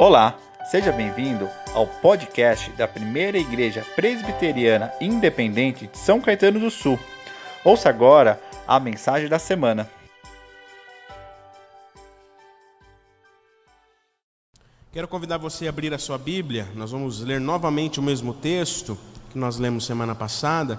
Olá, seja bem-vindo ao podcast da Primeira Igreja Presbiteriana Independente de São Caetano do Sul. Ouça agora a mensagem da semana. Quero convidar você a abrir a sua Bíblia. Nós vamos ler novamente o mesmo texto que nós lemos semana passada,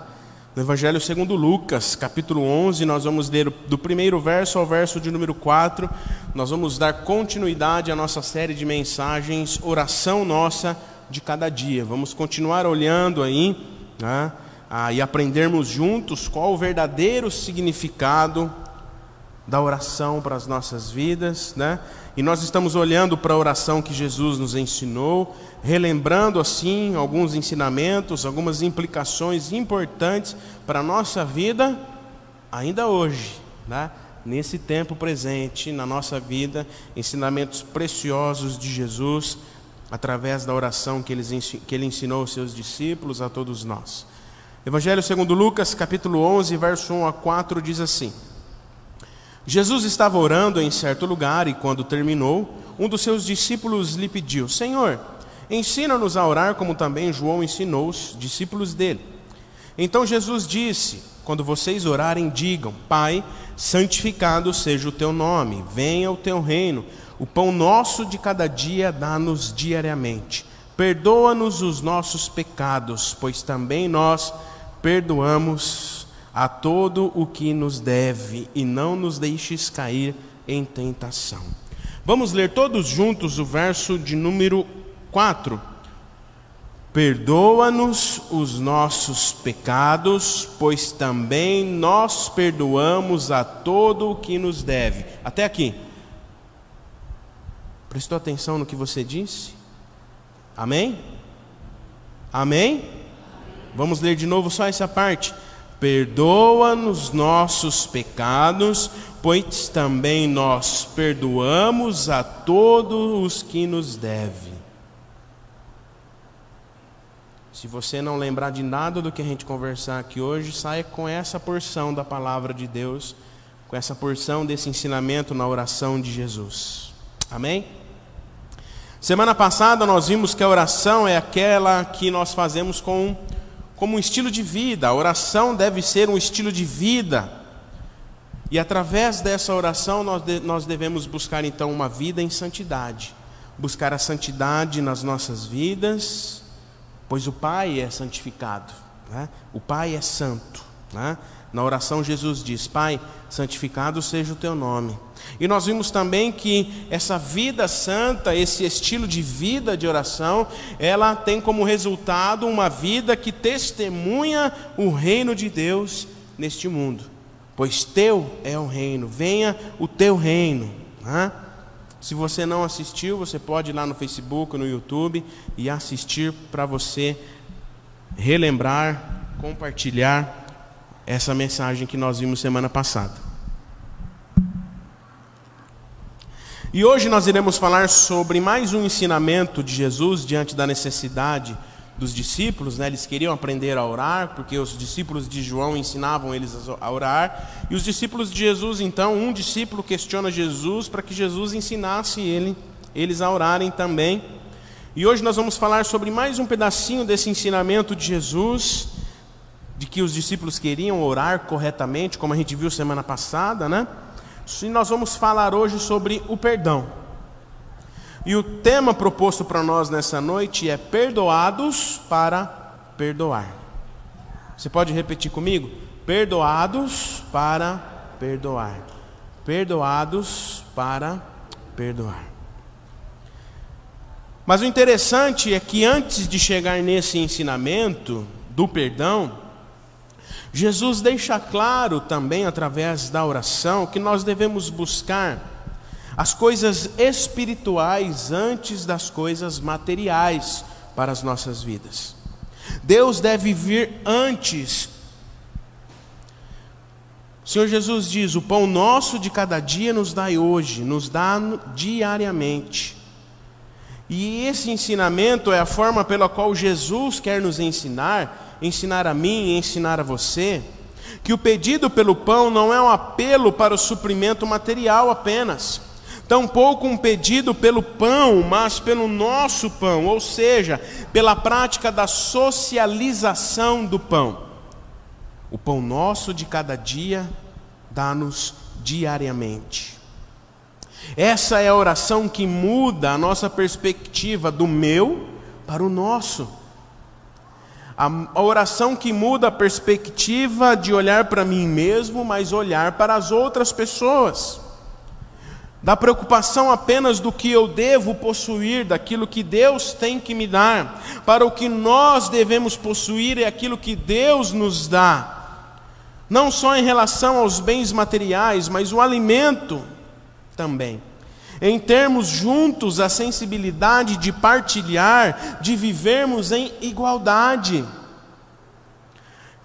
no Evangelho segundo Lucas, capítulo 11, nós vamos ler do primeiro verso ao verso de número 4. Nós vamos dar continuidade à nossa série de mensagens Oração Nossa de cada dia. Vamos continuar olhando aí né, ah, e aprendermos juntos qual o verdadeiro significado da oração para as nossas vidas, né? E nós estamos olhando para a oração que Jesus nos ensinou, relembrando assim alguns ensinamentos, algumas implicações importantes para a nossa vida ainda hoje, né? Nesse tempo presente, na nossa vida, ensinamentos preciosos de Jesus através da oração que ele, ensinou aos seus discípulos, a todos nós. Evangelho segundo Lucas, capítulo 11, verso 1 a 4 diz assim: Jesus estava orando em certo lugar e, quando terminou, um dos seus discípulos lhe pediu: Senhor, ensina-nos a orar como também João ensinou os discípulos dele. Então Jesus disse: Quando vocês orarem, digam: Pai, santificado seja o teu nome, venha o teu reino. O pão nosso de cada dia dá-nos diariamente. Perdoa-nos os nossos pecados, pois também nós perdoamos a todo o que nos deve e não nos deixes cair em tentação. Vamos ler todos juntos o verso de número 4. Perdoa-nos os nossos pecados, pois também nós perdoamos a todo o que nos deve. Até aqui. Prestou atenção no que você disse? Amém? Amém? Vamos ler de novo só essa parte. Perdoa-nos nossos pecados, pois também nós perdoamos a todos os que nos devem. Se você não lembrar de nada do que a gente conversar aqui hoje, saia com essa porção da palavra de Deus, com essa porção desse ensinamento na oração de Jesus. Amém? Semana passada nós vimos que a oração é aquela que nós fazemos com como um estilo de vida. A oração deve ser um estilo de vida. E através dessa oração nós, de, nós devemos buscar então uma vida em santidade. Buscar a santidade nas nossas vidas, pois o Pai é santificado, né? o Pai é santo. Né? Na oração, Jesus diz: Pai, santificado seja o teu nome. E nós vimos também que essa vida santa, esse estilo de vida de oração, ela tem como resultado uma vida que testemunha o reino de Deus neste mundo. Pois teu é o reino, venha o teu reino. Né? Se você não assistiu, você pode ir lá no Facebook, no YouTube e assistir para você relembrar, compartilhar essa mensagem que nós vimos semana passada. E hoje nós iremos falar sobre mais um ensinamento de Jesus diante da necessidade dos discípulos, né? eles queriam aprender a orar, porque os discípulos de João ensinavam eles a orar, e os discípulos de Jesus, então, um discípulo questiona Jesus para que Jesus ensinasse ele, eles a orarem também. E hoje nós vamos falar sobre mais um pedacinho desse ensinamento de Jesus, de que os discípulos queriam orar corretamente, como a gente viu semana passada, né? E nós vamos falar hoje sobre o perdão. E o tema proposto para nós nessa noite é perdoados para perdoar. Você pode repetir comigo? Perdoados para perdoar. Perdoados para perdoar. Mas o interessante é que antes de chegar nesse ensinamento do perdão, Jesus deixa claro também através da oração que nós devemos buscar as coisas espirituais antes das coisas materiais para as nossas vidas. Deus deve vir antes. O Senhor Jesus diz: O pão nosso de cada dia nos dai hoje, nos dá diariamente. E esse ensinamento é a forma pela qual Jesus quer nos ensinar ensinar a mim e ensinar a você que o pedido pelo pão não é um apelo para o suprimento material apenas. tampouco um pedido pelo pão, mas pelo nosso pão, ou seja, pela prática da socialização do pão. O pão nosso de cada dia dá-nos diariamente. Essa é a oração que muda a nossa perspectiva do meu para o nosso. A oração que muda a perspectiva de olhar para mim mesmo, mas olhar para as outras pessoas. Da preocupação apenas do que eu devo possuir, daquilo que Deus tem que me dar, para o que nós devemos possuir é aquilo que Deus nos dá não só em relação aos bens materiais, mas o alimento também. Em termos juntos a sensibilidade de partilhar, de vivermos em igualdade.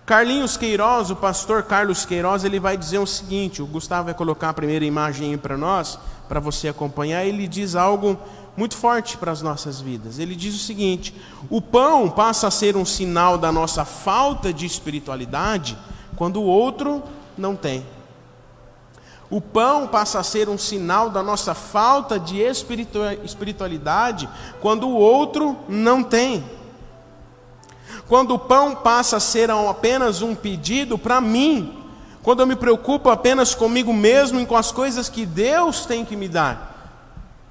Carlinhos Queiroz, o pastor Carlos Queiroz, ele vai dizer o seguinte: o Gustavo vai colocar a primeira imagem para nós, para você acompanhar. Ele diz algo muito forte para as nossas vidas. Ele diz o seguinte: o pão passa a ser um sinal da nossa falta de espiritualidade quando o outro não tem. O pão passa a ser um sinal da nossa falta de espiritualidade quando o outro não tem. Quando o pão passa a ser apenas um pedido para mim, quando eu me preocupo apenas comigo mesmo e com as coisas que Deus tem que me dar.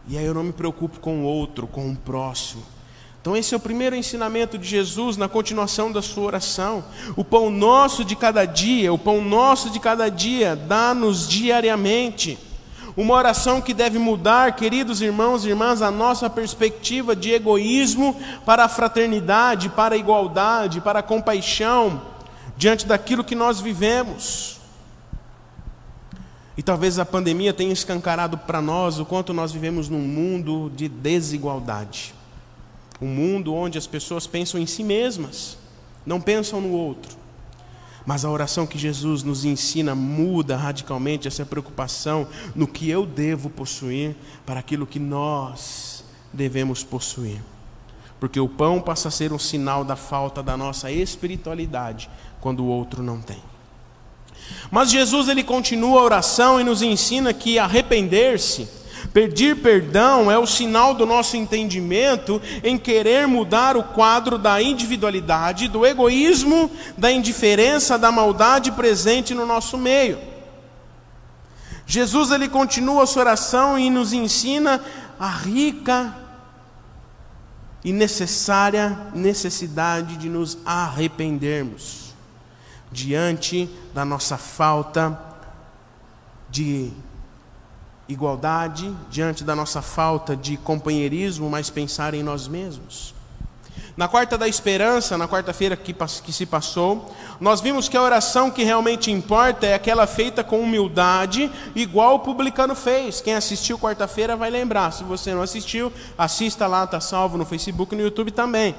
E aí eu não me preocupo com o outro, com o próximo. Então, esse é o primeiro ensinamento de Jesus na continuação da sua oração. O pão nosso de cada dia, o pão nosso de cada dia, dá-nos diariamente. Uma oração que deve mudar, queridos irmãos e irmãs, a nossa perspectiva de egoísmo para a fraternidade, para a igualdade, para a compaixão, diante daquilo que nós vivemos. E talvez a pandemia tenha escancarado para nós o quanto nós vivemos num mundo de desigualdade. Um mundo onde as pessoas pensam em si mesmas, não pensam no outro. Mas a oração que Jesus nos ensina muda radicalmente essa preocupação no que eu devo possuir para aquilo que nós devemos possuir. Porque o pão passa a ser um sinal da falta da nossa espiritualidade quando o outro não tem. Mas Jesus ele continua a oração e nos ensina que arrepender-se Pedir perdão é o sinal do nosso entendimento em querer mudar o quadro da individualidade, do egoísmo, da indiferença, da maldade presente no nosso meio. Jesus ele continua a sua oração e nos ensina a rica e necessária necessidade de nos arrependermos diante da nossa falta de igualdade, diante da nossa falta de companheirismo, mas pensar em nós mesmos. Na quarta da esperança, na quarta-feira que, que, se passou, nós vimos que a oração que realmente importa é aquela feita com humildade, igual o publicano fez. Quem assistiu quarta-feira vai lembrar. Se você não assistiu, assista lá, está salvo no Facebook e no YouTube também.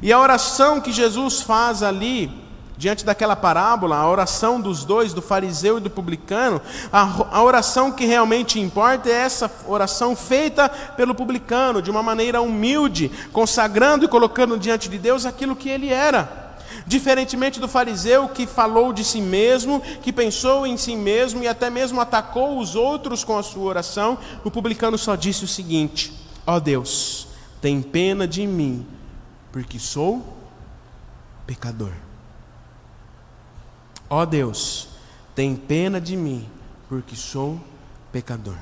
E a oração que Jesus faz ali, diante daquela parábola, a oração dos dois, do fariseu e do publicano, a, a, oração que realmente importa é essa oração feita pelo publicano, de uma maneira humilde, consagrando e colocando diante de Deus aquilo que ele era. Diferentemente do fariseu que falou de si mesmo, que pensou em si mesmo e até mesmo atacou os outros com a sua oração, o publicano só disse o seguinte: Ó oh Deus, tem pena de mim, porque sou pecador. Ó Deus, tem pena de mim, porque sou pecador.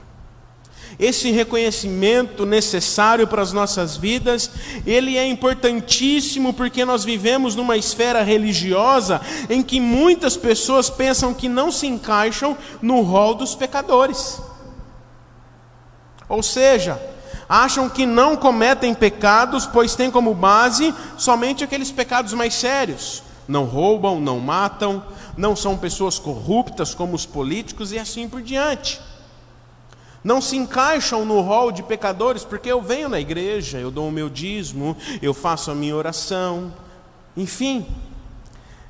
Esse reconhecimento necessário para as nossas vidas, ele é importantíssimo porque nós vivemos numa esfera religiosa em que muitas pessoas pensam que não se encaixam no rol dos pecadores. Ou seja, acham que não cometem pecados, pois têm como base somente aqueles pecados mais sérios. Não roubam, não matam, não são pessoas corruptas como os políticos e assim por diante. Não se encaixam no rol de pecadores, porque eu venho na igreja, eu dou o meu dízimo, eu faço a minha oração, enfim.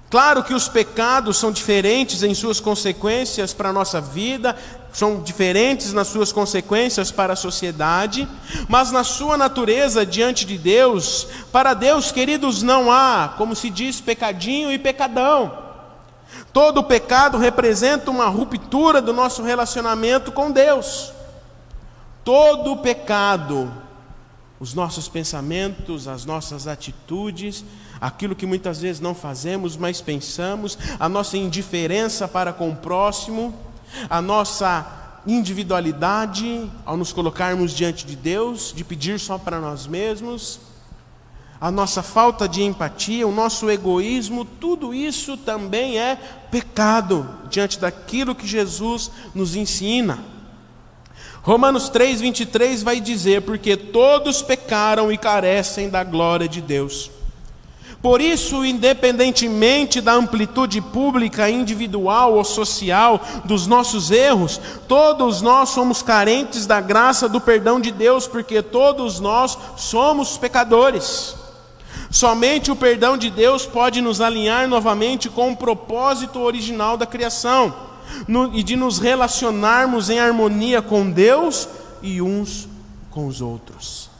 Claro que os pecados são diferentes em suas consequências para a nossa vida, são diferentes nas suas consequências para a sociedade, mas na sua natureza diante de Deus, para Deus, queridos, não há, como se diz, pecadinho e pecadão. Todo pecado representa uma ruptura do nosso relacionamento com Deus. todo pecado, os nossos pensamentos, as nossas atitudes, aquilo que muitas vezes não fazemos, mas pensamos, a nossa indiferença para com o próximo, a nossa individualidade ao nos colocarmos diante de Deus, de pedir só para nós mesmos, a nossa falta de empatia, o nosso egoísmo, tudo isso também é pecado diante daquilo que Jesus nos ensina. Romanos 3, 23 vai dizer: Porque todos pecaram e carecem da glória de Deus. Por isso, independentemente da amplitude pública, individual ou social dos nossos erros, todos nós somos carentes da graça do perdão de Deus, porque todos nós somos pecadores. Somente o perdão de Deus pode nos alinhar novamente com o propósito original da criação no, e de nos relacionarmos em harmonia com Deus e uns com os outros.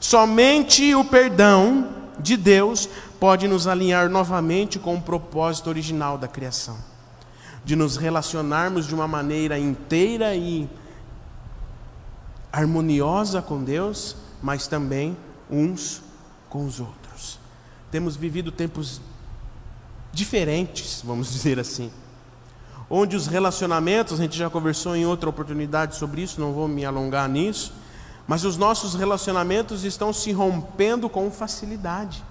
Somente o perdão de Deus pode nos alinhar novamente com o propósito original da criação, de nos relacionarmos de uma maneira inteira e harmoniosa com Deus, mas também uns com os outros. Temos vivido tempos diferentes, vamos dizer assim, onde os relacionamentos, a gente já conversou em outra oportunidade sobre isso, não vou me alongar nisso, mas os nossos relacionamentos estão se rompendo com facilidade.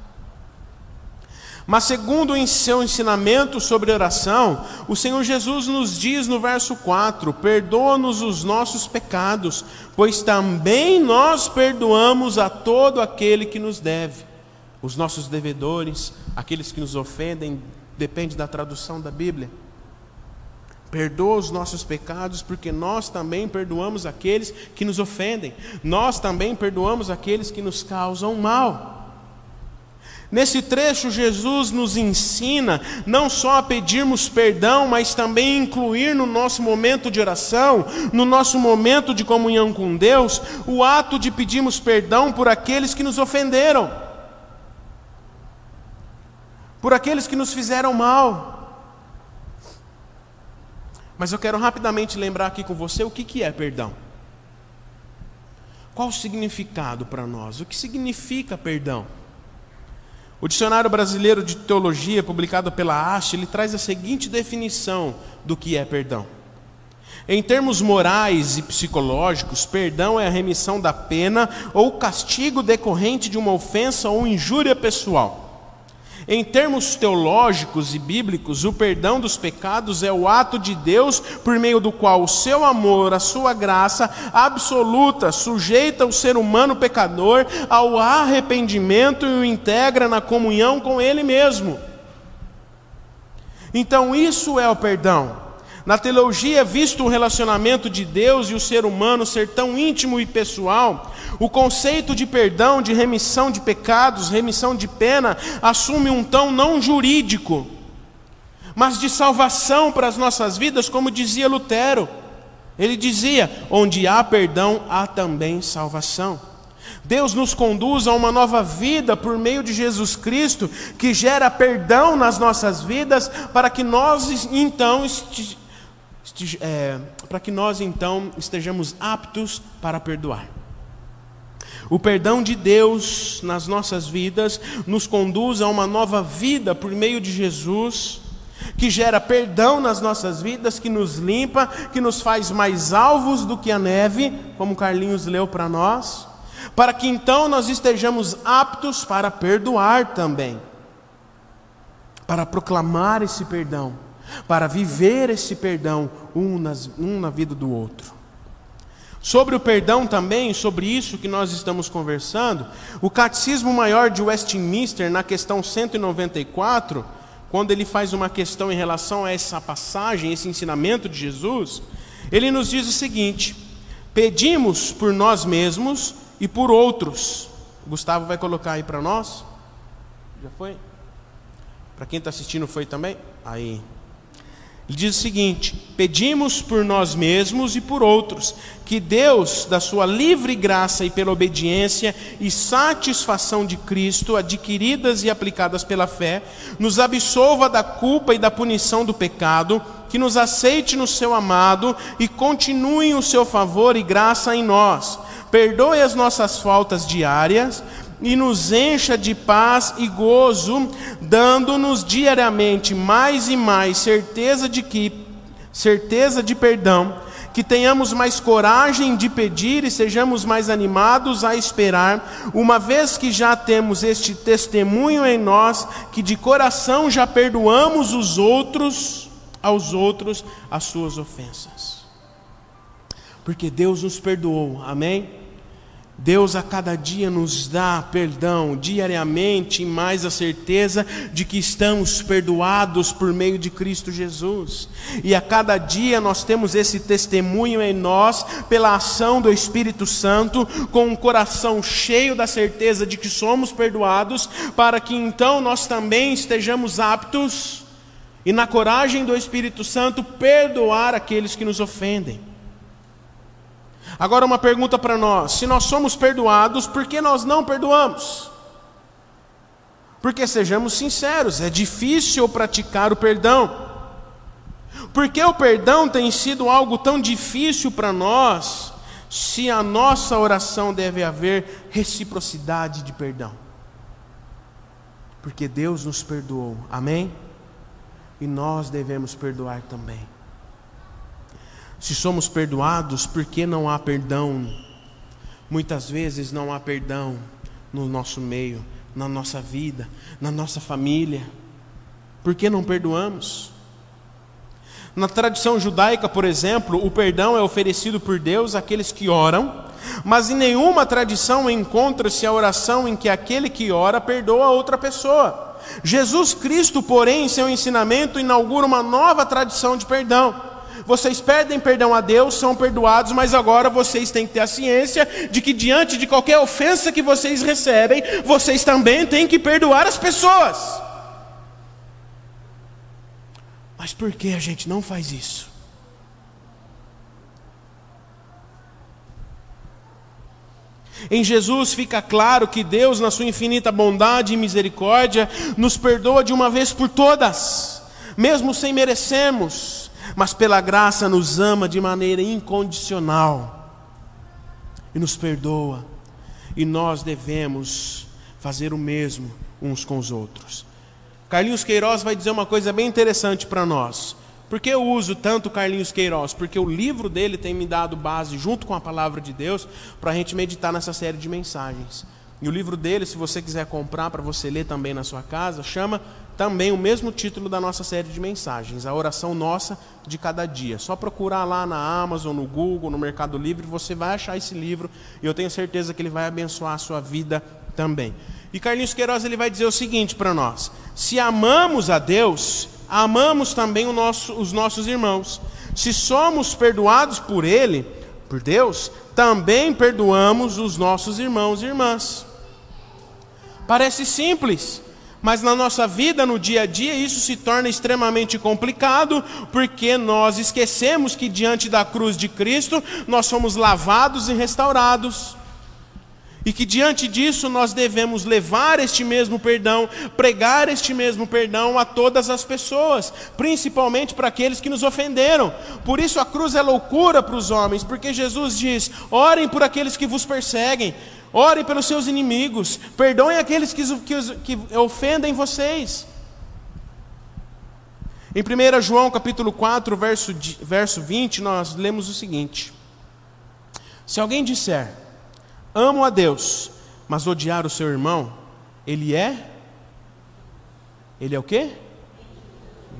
Mas, segundo o seu ensinamento sobre oração, o Senhor Jesus nos diz no verso 4: Perdoa-nos os nossos pecados, pois também nós perdoamos a todo aquele que nos deve. Os nossos devedores, aqueles que nos ofendem, depende da tradução da Bíblia. Perdoa os nossos pecados, porque nós também perdoamos aqueles que nos ofendem. Nós também perdoamos aqueles que nos causam mal. Nesse trecho, Jesus nos ensina não só a pedirmos perdão, mas também incluir no nosso momento de oração, no nosso momento de comunhão com Deus, o ato de pedirmos perdão por aqueles que nos ofenderam, por aqueles que nos fizeram mal. Mas eu quero rapidamente lembrar aqui com você o que, que é perdão. Qual o significado para nós? O que significa perdão? O Dicionário Brasileiro de Teologia, publicado pela Haste, ele traz a seguinte definição do que é perdão. Em termos morais e psicológicos, perdão é a remissão da pena ou castigo decorrente de uma ofensa ou injúria pessoal. Em termos teológicos e bíblicos, o perdão dos pecados é o ato de Deus por meio do qual o seu amor, a sua graça absoluta sujeita o ser humano pecador ao arrependimento e o integra na comunhão com Ele mesmo. Então, isso é o perdão. Na teologia é visto o relacionamento de Deus e o ser humano ser tão íntimo e pessoal. O conceito de perdão, de remissão de pecados, remissão de pena, assume um tom não jurídico, mas de salvação para as nossas vidas, como dizia Lutero. Ele dizia: onde há perdão, há também salvação. Deus nos conduz a uma nova vida por meio de Jesus Cristo, que gera perdão nas nossas vidas, para que nós então é, para que nós então estejamos aptos para perdoar. O perdão de Deus nas nossas vidas nos conduz a uma nova vida por meio de Jesus, que gera perdão nas nossas vidas, que nos limpa, que nos faz mais alvos do que a neve, como Carlinhos leu para nós, para que então nós estejamos aptos para perdoar também, para proclamar esse perdão para viver esse perdão um, nas, um na vida do outro. Sobre o perdão também, sobre isso que nós estamos conversando, o Catecismo Maior de Westminster, na questão 194, quando ele faz uma questão em relação a essa passagem, esse ensinamento de Jesus, ele nos diz o seguinte: pedimos por nós mesmos e por outros. O Gustavo vai colocar aí para nós. Já foi? Para quem está assistindo, foi também? Aí. Ele diz o seguinte: pedimos por nós mesmos e por outros, que Deus, da sua livre graça e pela obediência e satisfação de Cristo, adquiridas e aplicadas pela fé, nos absolva da culpa e da punição do pecado, que nos aceite no seu amado e continue o seu favor e graça em nós. Perdoe as nossas faltas diárias e nos encha de paz e gozo, dando-nos diariamente mais e mais certeza de que certeza de perdão, que tenhamos mais coragem de pedir e sejamos mais animados a esperar, uma vez que já temos este testemunho em nós, que de coração já perdoamos os outros aos outros as suas ofensas. Porque Deus nos perdoou. Amém. Deus a cada dia nos dá perdão, diariamente, mais a certeza de que estamos perdoados por meio de Cristo Jesus. E a cada dia nós temos esse testemunho em nós, pela ação do Espírito Santo, com um coração cheio da certeza de que somos perdoados, para que então nós também estejamos aptos, e na coragem do Espírito Santo, perdoar aqueles que nos ofendem. Agora, uma pergunta para nós: se nós somos perdoados, por que nós não perdoamos? Porque sejamos sinceros, é difícil praticar o perdão. Porque o perdão tem sido algo tão difícil para nós, se a nossa oração deve haver reciprocidade de perdão. Porque Deus nos perdoou, amém? E nós devemos perdoar também. Se somos perdoados, por que não há perdão? Muitas vezes não há perdão no nosso meio, na nossa vida, na nossa família. Por que não perdoamos? Na tradição judaica, por exemplo, o perdão é oferecido por Deus àqueles que oram, mas em nenhuma tradição encontra-se a oração em que aquele que ora perdoa outra pessoa. Jesus Cristo, porém, em seu ensinamento, inaugura uma nova tradição de perdão. Vocês pedem perdão a Deus, são perdoados, mas agora vocês têm que ter a ciência de que diante de qualquer ofensa que vocês recebem, vocês também têm que perdoar as pessoas. Mas por que a gente não faz isso? Em Jesus fica claro que Deus, na sua infinita bondade e misericórdia, nos perdoa de uma vez por todas, mesmo sem merecermos mas pela graça nos ama de maneira incondicional e nos perdoa. E nós devemos fazer o mesmo uns com os outros. Carlinhos Queiroz vai dizer uma coisa bem interessante para nós. Por que eu uso tanto Carlinhos Queiroz? Porque o livro dele tem me dado base, junto com a palavra de Deus, para a gente meditar nessa série de mensagens. E o livro dele, se você quiser comprar para você ler também na sua casa, chama também o mesmo título da nossa série de mensagens, a oração nossa de cada dia. Só procurar lá na Amazon, no Google, no Mercado Livre, você vai achar esse livro e eu tenho certeza que ele vai abençoar a sua vida também. E Carlinhos Queiroz ele vai dizer o seguinte para nós: se amamos a Deus, amamos também nosso, os nossos irmãos. Se somos perdoados por Ele, por Deus, também perdoamos os nossos irmãos e irmãs. Parece simples, mas na nossa vida, no dia a dia, isso se torna extremamente complicado, porque nós esquecemos que diante da cruz de Cristo nós somos lavados e restaurados. E que diante disso nós devemos levar este mesmo perdão, pregar este mesmo perdão a todas as pessoas, principalmente para aqueles que nos ofenderam. Por isso a cruz é loucura para os homens, porque Jesus diz: orem por aqueles que vos perseguem, Orem pelos seus inimigos. Perdoem aqueles que, que, que ofendem vocês. Em 1 João capítulo 4, verso, verso 20, nós lemos o seguinte: Se alguém disser, amo a Deus, mas odiar o seu irmão, ele é. Ele é o quê?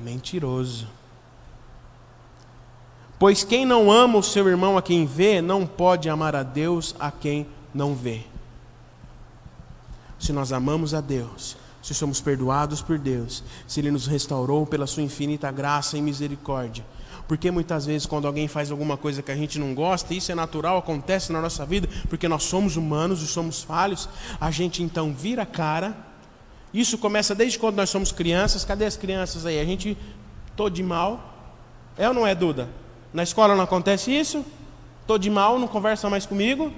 Mentiroso. Pois quem não ama o seu irmão a quem vê, não pode amar a Deus a quem não vê. Se nós amamos a Deus, se somos perdoados por Deus, se Ele nos restaurou pela Sua infinita graça e misericórdia. Porque muitas vezes, quando alguém faz alguma coisa que a gente não gosta, isso é natural, acontece na nossa vida, porque nós somos humanos e somos falhos, a gente então vira a cara. Isso começa desde quando nós somos crianças. Cadê as crianças aí? A gente tô de mal. É ou não é, Duda? Na escola não acontece isso? Tô de mal, não conversa mais comigo.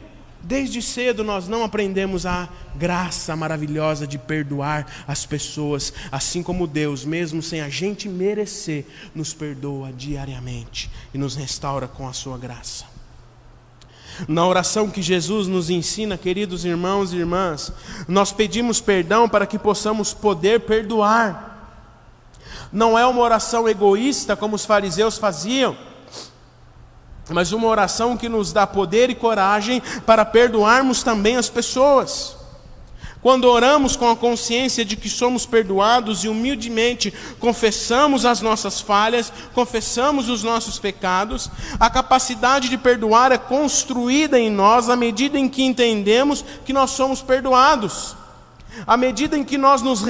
Desde cedo nós não aprendemos a graça maravilhosa de perdoar as pessoas, assim como Deus, mesmo sem a gente merecer, nos perdoa diariamente e nos restaura com a sua graça. Na oração que Jesus nos ensina, queridos irmãos e irmãs, nós pedimos perdão para que possamos poder perdoar. Não é uma oração egoísta como os fariseus faziam mas uma oração que nos dá poder e coragem para perdoarmos também as pessoas. Quando oramos com a consciência de que somos perdoados e humildemente confessamos as nossas falhas, confessamos os nossos pecados, a capacidade de perdoar é construída em nós à medida em que entendemos que nós somos perdoados. À medida em que nós nos,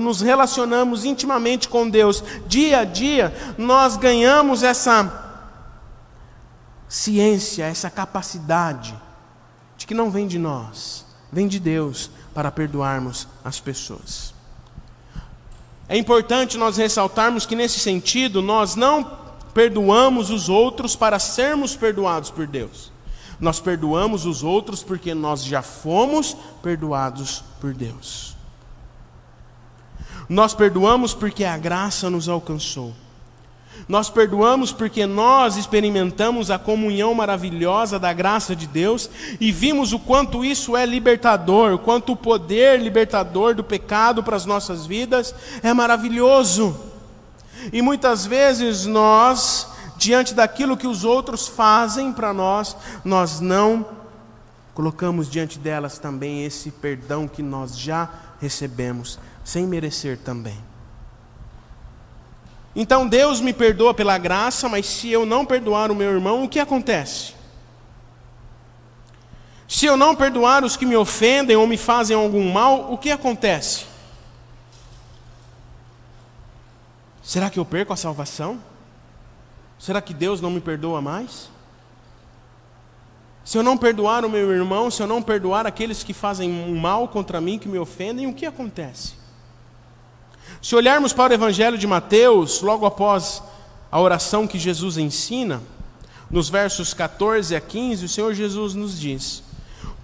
nos relacionamos intimamente com Deus, dia a dia, nós ganhamos essa ciência, essa capacidade de que não vem de nós, vem de Deus para perdoarmos as pessoas. É importante nós ressaltarmos que, nesse sentido, nós não perdoamos os outros para sermos perdoados por Deus. Nós perdoamos os outros porque nós já fomos perdoados por Deus. Nós perdoamos porque a graça nos alcançou. Nós perdoamos porque nós experimentamos a comunhão maravilhosa da graça de Deus e vimos o quanto isso é libertador, o quanto o poder libertador do pecado para as nossas vidas é maravilhoso. E muitas vezes nós, diante daquilo que os outros fazem para nós, nós não colocamos diante delas também esse perdão que nós já recebemos, sem merecer também. Então Deus me perdoa pela graça, mas se eu não perdoar o meu irmão, o que acontece? Se eu não perdoar os que me ofendem ou me fazem algum mal, o que acontece? Será que eu perco a salvação? Será que Deus não me perdoa mais? Se eu não perdoar o meu irmão, se eu não perdoar aqueles que fazem mal contra mim, que me ofendem, o que acontece? Se olharmos para o Evangelho de Mateus, logo após a oração que Jesus ensina, nos versos 14 a 15, o Senhor Jesus nos diz: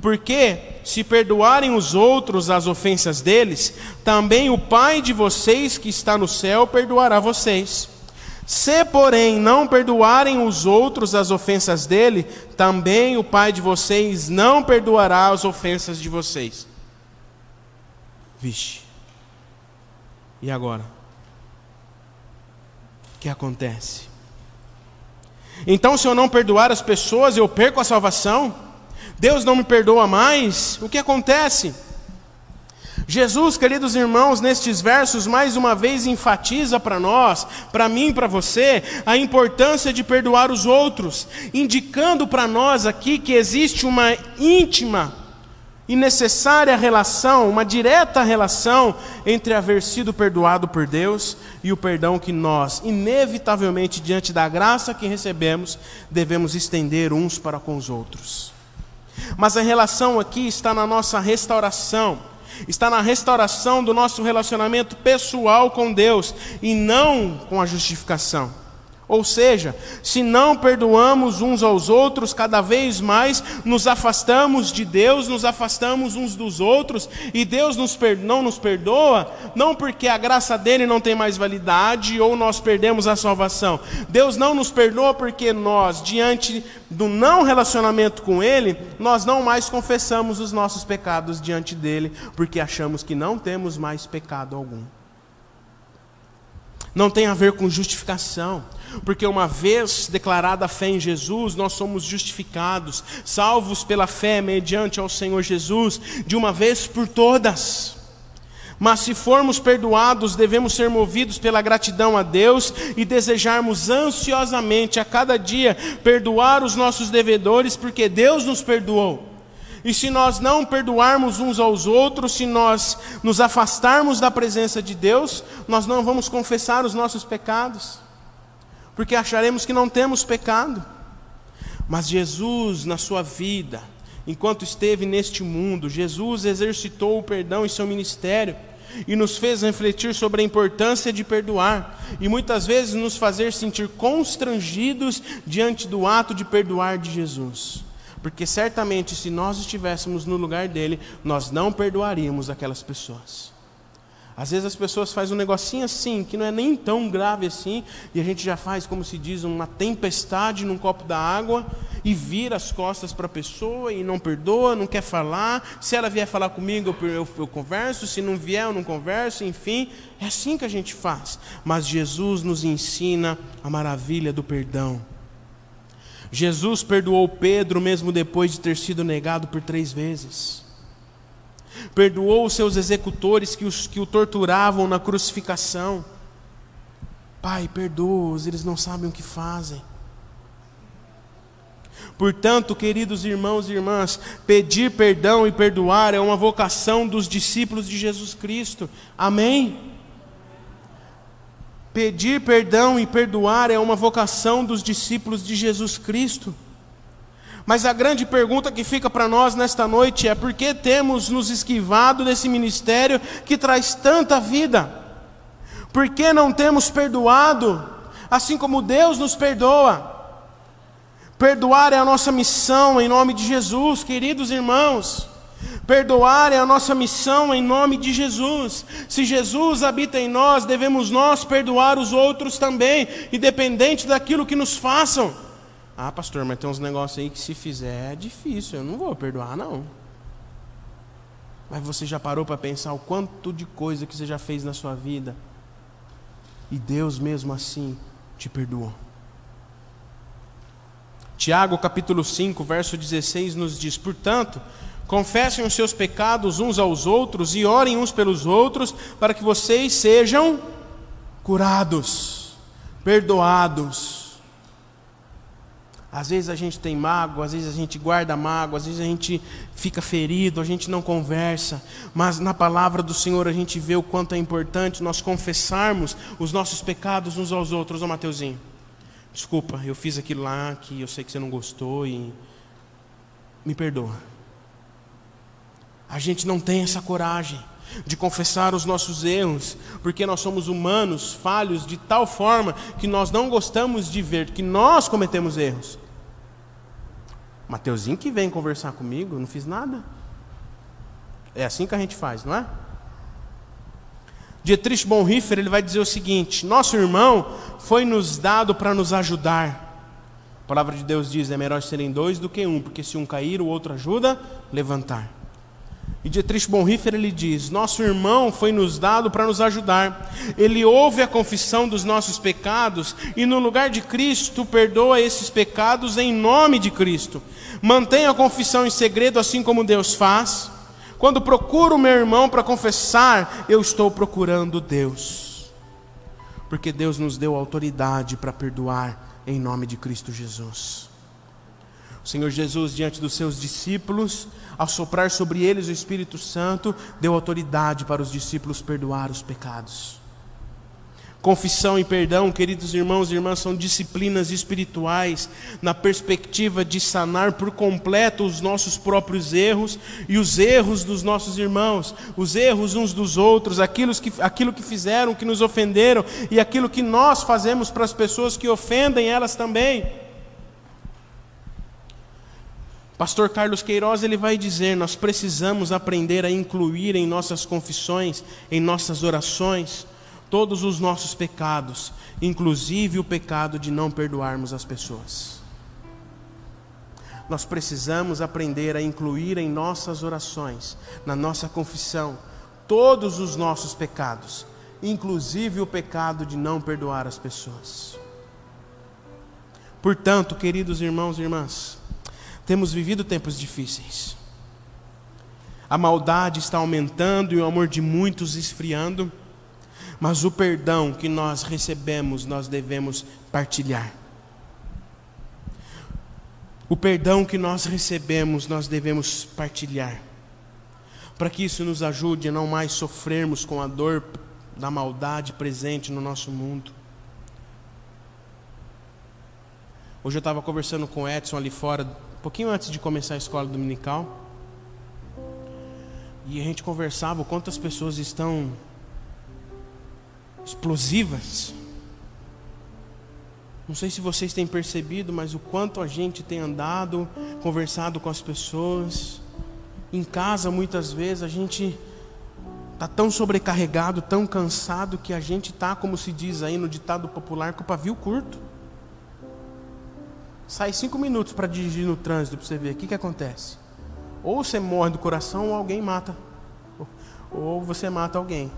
Porque se perdoarem os outros as ofensas deles, também o Pai de vocês que está no céu perdoará vocês. Se, porém, não perdoarem os outros as ofensas dele, também o Pai de vocês não perdoará as ofensas de vocês. Vixe. E agora? O que acontece? Então, se eu não perdoar as pessoas, eu perco a salvação? Deus não me perdoa mais? O que acontece? Jesus, queridos irmãos, nestes versos, mais uma vez enfatiza para nós, para mim e para você, a importância de perdoar os outros, indicando para nós aqui que existe uma íntima e necessária relação, uma direta relação entre haver sido perdoado por Deus e o perdão que nós, inevitavelmente, diante da graça que recebemos, devemos estender uns para com os outros. Mas a relação aqui está na nossa restauração, está na restauração do nosso relacionamento pessoal com Deus e não com a justificação. Ou seja, se não perdoamos uns aos outros, cada vez mais nos afastamos de Deus, nos afastamos uns dos outros, e Deus nos não nos perdoa, não porque a graça dele não tem mais validade ou nós perdemos a salvação. Deus não nos perdoa porque nós, diante do não relacionamento com Ele, nós não mais confessamos os nossos pecados diante dele, porque achamos que não temos mais pecado algum. Não tem a ver com justificação porque uma vez declarada a fé em Jesus, nós somos justificados, salvos pela fé mediante ao Senhor Jesus, de uma vez por todas. Mas se formos perdoados, devemos ser movidos pela gratidão a Deus e desejarmos ansiosamente a cada dia perdoar os nossos devedores, porque Deus nos perdoou. E se nós não perdoarmos uns aos outros, se nós nos afastarmos da presença de Deus, nós não vamos confessar os nossos pecados porque acharemos que não temos pecado. Mas Jesus, na sua vida, enquanto esteve neste mundo, Jesus exercitou o perdão em seu ministério e nos fez refletir sobre a importância de perdoar e muitas vezes nos fazer sentir constrangidos diante do ato de perdoar de Jesus. Porque certamente, se nós estivéssemos no lugar dele, nós não perdoaríamos aquelas pessoas. Às vezes as pessoas fazem um negocinho assim, que não é nem tão grave assim, e a gente já faz, como se diz, uma tempestade num copo da água, e vira as costas para a pessoa e não perdoa, não quer falar. Se ela vier falar comigo, eu, eu, eu converso, se não vier, eu não converso, enfim. É assim que a gente faz. Mas Jesus nos ensina a maravilha do perdão. Jesus perdoou Pedro mesmo depois de ter sido negado por três vezes perdoou os seus executores que, os, que o torturavam na crucificação. Pai, perdoa-os, eles não sabem o que fazem. Portanto, queridos irmãos e irmãs, pedir perdão e perdoar é uma vocação dos discípulos de Jesus Cristo. Amém? Pedir perdão e perdoar é uma vocação dos discípulos de Jesus Cristo. Mas a grande pergunta que fica para nós nesta noite é: por que temos nos esquivado desse ministério que traz tanta vida? Por que não temos perdoado, assim como Deus nos perdoa? Perdoar é a nossa missão em nome de Jesus, queridos irmãos. Perdoar é a nossa missão em nome de Jesus. Se Jesus habita em nós, devemos nós perdoar os outros também, independente daquilo que nos façam. Ah, pastor, mas tem uns negócios aí que se fizer é difícil, eu não vou perdoar, não. Mas você já parou para pensar o quanto de coisa que você já fez na sua vida e Deus mesmo assim te perdoou? Tiago capítulo 5, verso 16 nos diz: Portanto, confessem os seus pecados uns aos outros e orem uns pelos outros, para que vocês sejam curados, perdoados. Às vezes a gente tem mágoa, às vezes a gente guarda mágoa, às vezes a gente fica ferido, a gente não conversa, mas na palavra do Senhor a gente vê o quanto é importante nós confessarmos os nossos pecados uns aos outros. Ô Mateuzinho, desculpa, eu fiz aquilo lá que eu sei que você não gostou e me perdoa. A gente não tem essa coragem de confessar os nossos erros, porque nós somos humanos, falhos de tal forma que nós não gostamos de ver que nós cometemos erros. Mateuzinho que vem conversar comigo, não fiz nada. É assim que a gente faz, não é? Dietrich Bonhoeffer ele vai dizer o seguinte: nosso irmão foi nos dado para nos ajudar. A palavra de Deus diz: é melhor serem dois do que um, porque se um cair, o outro ajuda levantar. E Dietrich Bonhoeffer ele diz: Nosso irmão foi nos dado para nos ajudar. Ele ouve a confissão dos nossos pecados e, no lugar de Cristo, perdoa esses pecados em nome de Cristo. Mantenha a confissão em segredo, assim como Deus faz. Quando procuro meu irmão para confessar, eu estou procurando Deus. Porque Deus nos deu autoridade para perdoar em nome de Cristo Jesus. O Senhor Jesus, diante dos seus discípulos, ao soprar sobre eles o Espírito Santo, deu autoridade para os discípulos perdoar os pecados. Confissão e perdão, queridos irmãos e irmãs, são disciplinas espirituais na perspectiva de sanar por completo os nossos próprios erros e os erros dos nossos irmãos, os erros uns dos outros, aquilo que, aquilo que fizeram, que nos ofenderam e aquilo que nós fazemos para as pessoas que ofendem elas também. Pastor Carlos Queiroz ele vai dizer: nós precisamos aprender a incluir em nossas confissões, em nossas orações, todos os nossos pecados, inclusive o pecado de não perdoarmos as pessoas. Nós precisamos aprender a incluir em nossas orações, na nossa confissão, todos os nossos pecados, inclusive o pecado de não perdoar as pessoas. Portanto, queridos irmãos e irmãs, temos vivido tempos difíceis. A maldade está aumentando e o amor de muitos esfriando, mas o perdão que nós recebemos, nós devemos partilhar. O perdão que nós recebemos, nós devemos partilhar, para que isso nos ajude a não mais sofrermos com a dor da maldade presente no nosso mundo. Hoje eu estava conversando com o Edson ali fora pouquinho antes de começar a escola dominical. E a gente conversava o quanto as pessoas estão explosivas. Não sei se vocês têm percebido, mas o quanto a gente tem andado, conversado com as pessoas. Em casa, muitas vezes, a gente está tão sobrecarregado, tão cansado, que a gente está, como se diz aí no ditado popular, com o pavio curto. Sai cinco minutos para dirigir no trânsito para você ver o que, que acontece. Ou você morre do coração ou alguém mata. Ou você mata alguém.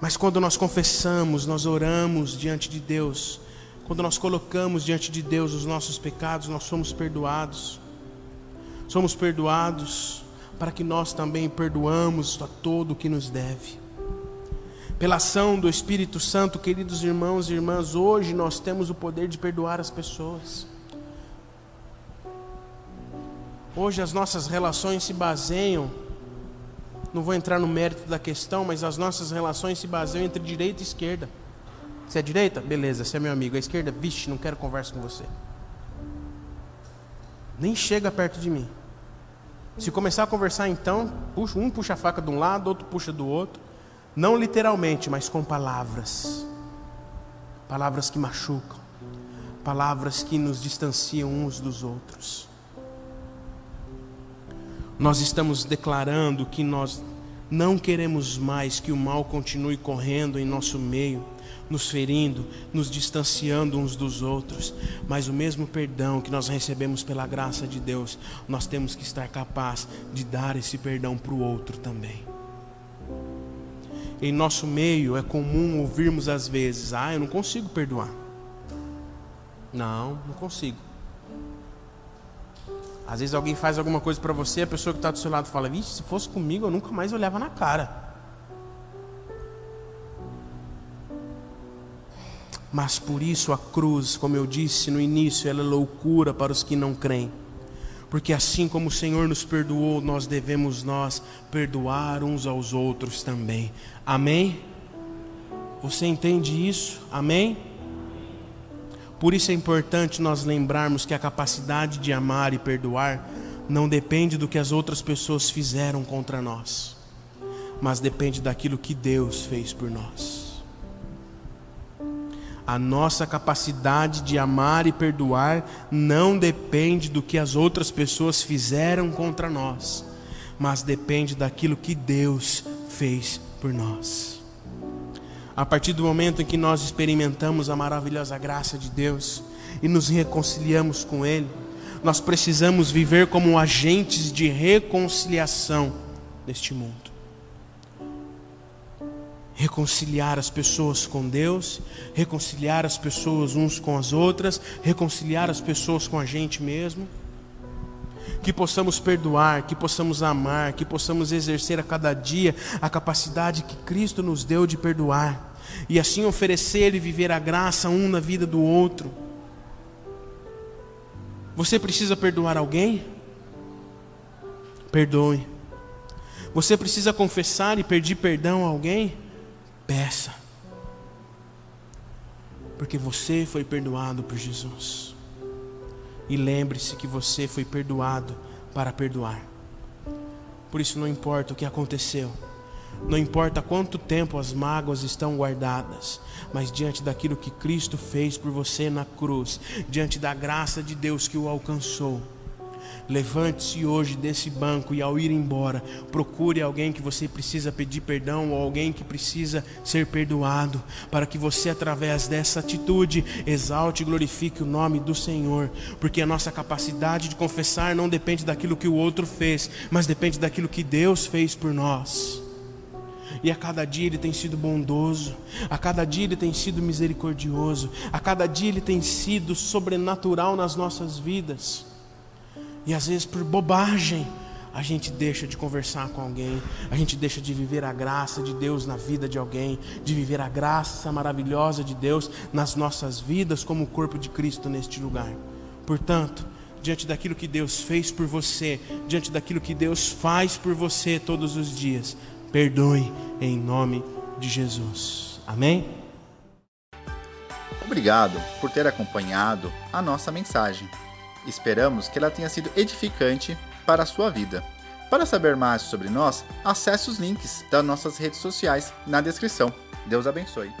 Mas quando nós confessamos, nós oramos diante de Deus, quando nós colocamos diante de Deus os nossos pecados, nós somos perdoados. Somos perdoados para que nós também perdoamos a todo o que nos deve. Pela ação do Espírito Santo, queridos irmãos e irmãs, hoje nós temos o poder de perdoar as pessoas. Hoje as nossas relações se baseiam não vou entrar no mérito da questão, mas as nossas relações se baseiam entre direita e esquerda. Você é direita? Beleza, você é meu amigo. A esquerda, vixe, não quero conversa com você. Nem chega perto de mim. Se começar a conversar então, um puxa a faca de um lado, outro puxa do outro. Não literalmente, mas com palavras. Palavras que machucam. Palavras que nos distanciam uns dos outros nós estamos declarando que nós não queremos mais que o mal continue correndo em nosso meio, nos ferindo, nos distanciando uns dos outros, mas o mesmo perdão que nós recebemos pela graça de Deus, nós temos que estar capaz de dar esse perdão para o outro também. Em nosso meio é comum ouvirmos às vezes: "Ah, eu não consigo perdoar". Não, não consigo. Às vezes alguém faz alguma coisa para você, a pessoa que está do seu lado fala: Vixe, se fosse comigo eu nunca mais olhava na cara. Mas por isso a cruz, como eu disse no início, ela é loucura para os que não creem. Porque assim como o Senhor nos perdoou, nós devemos nós perdoar uns aos outros também. Amém? Você entende isso? Amém? Por isso é importante nós lembrarmos que a capacidade de amar e perdoar não depende do que as outras pessoas fizeram contra nós, mas depende daquilo que Deus fez por nós. A nossa capacidade de amar e perdoar não depende do que as outras pessoas fizeram contra nós, mas depende daquilo que Deus fez por nós. A partir do momento em que nós experimentamos a maravilhosa graça de Deus e nos reconciliamos com Ele, nós precisamos viver como agentes de reconciliação neste mundo. Reconciliar as pessoas com Deus, reconciliar as pessoas uns com as outras, reconciliar as pessoas com a gente mesmo que possamos perdoar, que possamos amar, que possamos exercer a cada dia a capacidade que Cristo nos deu de perdoar, e assim oferecer e viver a graça um na vida do outro. Você precisa perdoar alguém? Perdoe. Você precisa confessar e pedir perdão a alguém? Peça. Porque você foi perdoado por Jesus. E lembre-se que você foi perdoado para perdoar. Por isso, não importa o que aconteceu, não importa quanto tempo as mágoas estão guardadas, mas diante daquilo que Cristo fez por você na cruz, diante da graça de Deus que o alcançou, Levante-se hoje desse banco e ao ir embora, procure alguém que você precisa pedir perdão ou alguém que precisa ser perdoado, para que você, através dessa atitude, exalte e glorifique o nome do Senhor, porque a nossa capacidade de confessar não depende daquilo que o outro fez, mas depende daquilo que Deus fez por nós. E a cada dia Ele tem sido bondoso, a cada dia Ele tem sido misericordioso, a cada dia Ele tem sido sobrenatural nas nossas vidas. E às vezes por bobagem a gente deixa de conversar com alguém, a gente deixa de viver a graça de Deus na vida de alguém, de viver a graça maravilhosa de Deus nas nossas vidas como o corpo de Cristo neste lugar. Portanto, diante daquilo que Deus fez por você, diante daquilo que Deus faz por você todos os dias, perdoe em nome de Jesus. Amém? Obrigado por ter acompanhado a nossa mensagem. Esperamos que ela tenha sido edificante para a sua vida. Para saber mais sobre nós, acesse os links das nossas redes sociais na descrição. Deus abençoe.